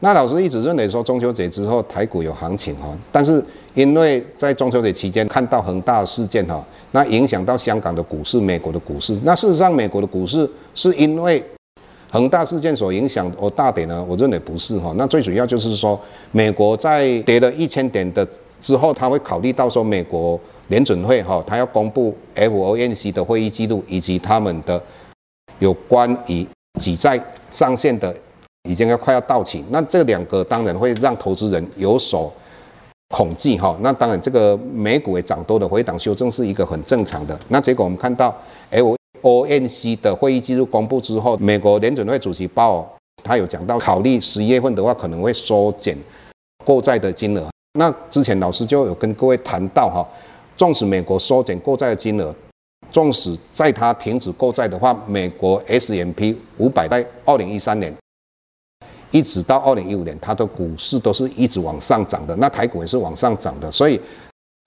那老师一直认为说中秋节之后台股有行情哈，但是因为在中秋节期间看到恒大事件哈，那影响到香港的股市、美国的股市。那事实上，美国的股市是因为恒大事件所影响而大跌呢？我认为不是哈。那最主要就是说，美国在跌了一千点的之后，他会考虑到说，美国联准会哈，他要公布 FOMC 的会议记录以及他们的有关于举债上限的已经要快要到期。那这两个当然会让投资人有所恐惧哈。那当然，这个美股也涨多的回档修正是一个很正常的。那结果我们看到 F OMC 的会议记录公布之后，美国联准会主席鲍尔他有讲到，考虑十一月份的话可能会缩减购债的金额。那之前老师就有跟各位谈到哈，纵使美国缩减购债的金额，纵使在它停止购债的话，美国 S M P 五百在二零一三年一直到二零一五年，它的股市都是一直往上涨的，那台股也是往上涨的，所以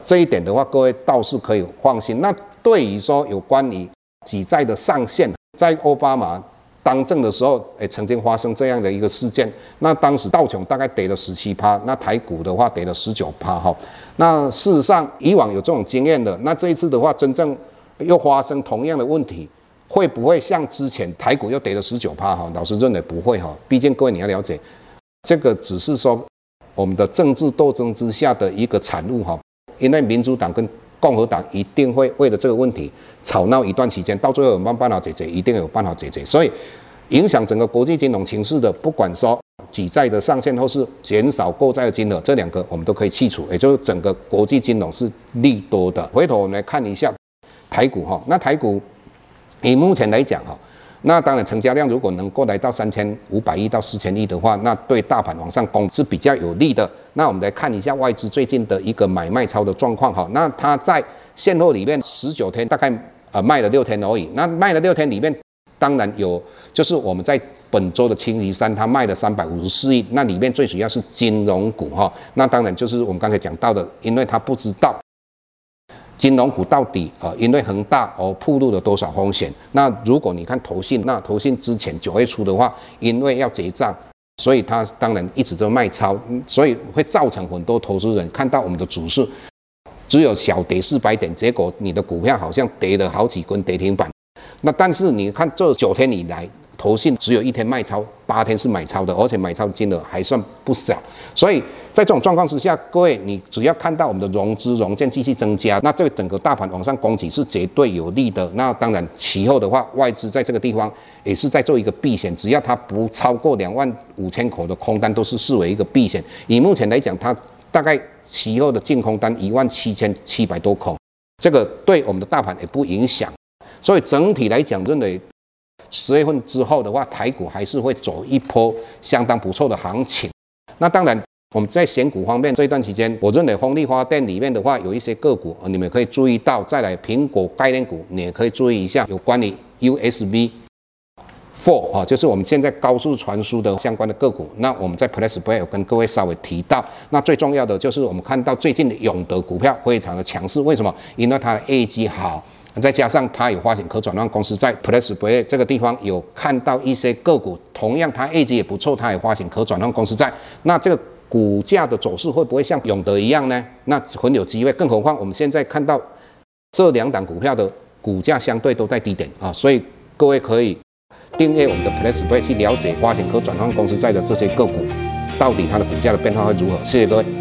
这一点的话，各位倒是可以放心。那对于说有关于举债的上限，在奥巴马当政的时候，也曾经发生这样的一个事件。那当时道琼大概跌了十七趴，那台股的话跌了十九趴哈。那事实上以往有这种经验的，那这一次的话，真正又发生同样的问题，会不会像之前台股又跌了十九趴哈？老师认为不会哈，毕竟各位你要了解，这个只是说我们的政治斗争之下的一个产物哈，因为民主党跟共和党一定会为了这个问题吵闹一段时间，到最后有没办法解决，一定有办法解决。所以，影响整个国际金融情势的，不管说举债的上限或是减少购债的金额，这两个我们都可以去除，也就是整个国际金融是利多的。回头我们来看一下台股哈，那台股以目前来讲哈。那当然，成交量如果能够来到三千五百亿到四千亿的话，那对大盘往上攻是比较有利的。那我们来看一下外资最近的一个买卖超的状况哈。那它在现货里面十九天大概呃卖了六天而已。那卖了六天里面，当然有就是我们在本周的星期三，它卖了三百五十四亿。那里面最主要是金融股哈。那当然就是我们刚才讲到的，因为它不知道。金融股到底呃，因为恒大而暴露了多少风险？那如果你看投信，那投信之前九月初的话，因为要结账，所以它当然一直都卖超，所以会造成很多投资人看到我们的指数只有小跌四百点，结果你的股票好像跌了好几根跌停板。那但是你看这九天以来，投信只有一天卖超，八天是买超的，而且买超的金额还算不小。所以在这种状况之下，各位你只要看到我们的融资融券继续增加，那这个整个大盘往上攻击是绝对有利的。那当然其后的话，外资在这个地方也是在做一个避险，只要它不超过两万五千口的空单，都是视为一个避险。以目前来讲，它大概其后的净空单一万七千七百多口，这个对我们的大盘也不影响。所以整体来讲，认为。十月份之后的话，台股还是会走一波相当不错的行情。那当然，我们在选股方面这一段期间，我认为风力发电里面的话，有一些个股，你们可以注意到。再来，苹果概念股，你也可以注意一下，有关于 USB Four 啊，就是我们现在高速传输的相关的个股。那我们在 PressPlay 有跟各位稍微提到。那最重要的就是我们看到最近的永德股票非常的强势，为什么？因为它的业绩好。再加上它有发行可转换公司，在 PressPlay 这个地方有看到一些个股，同样它业绩也不错，它也发行可转换公司在，那这个股价的走势会不会像永德一样呢？那很有机会，更何况我们现在看到这两档股票的股价相对都在低点啊，所以各位可以订阅我们的 PRESBAY 去了解发行可转换公司在的这些个股，到底它的股价的变化会如何？谢谢各位。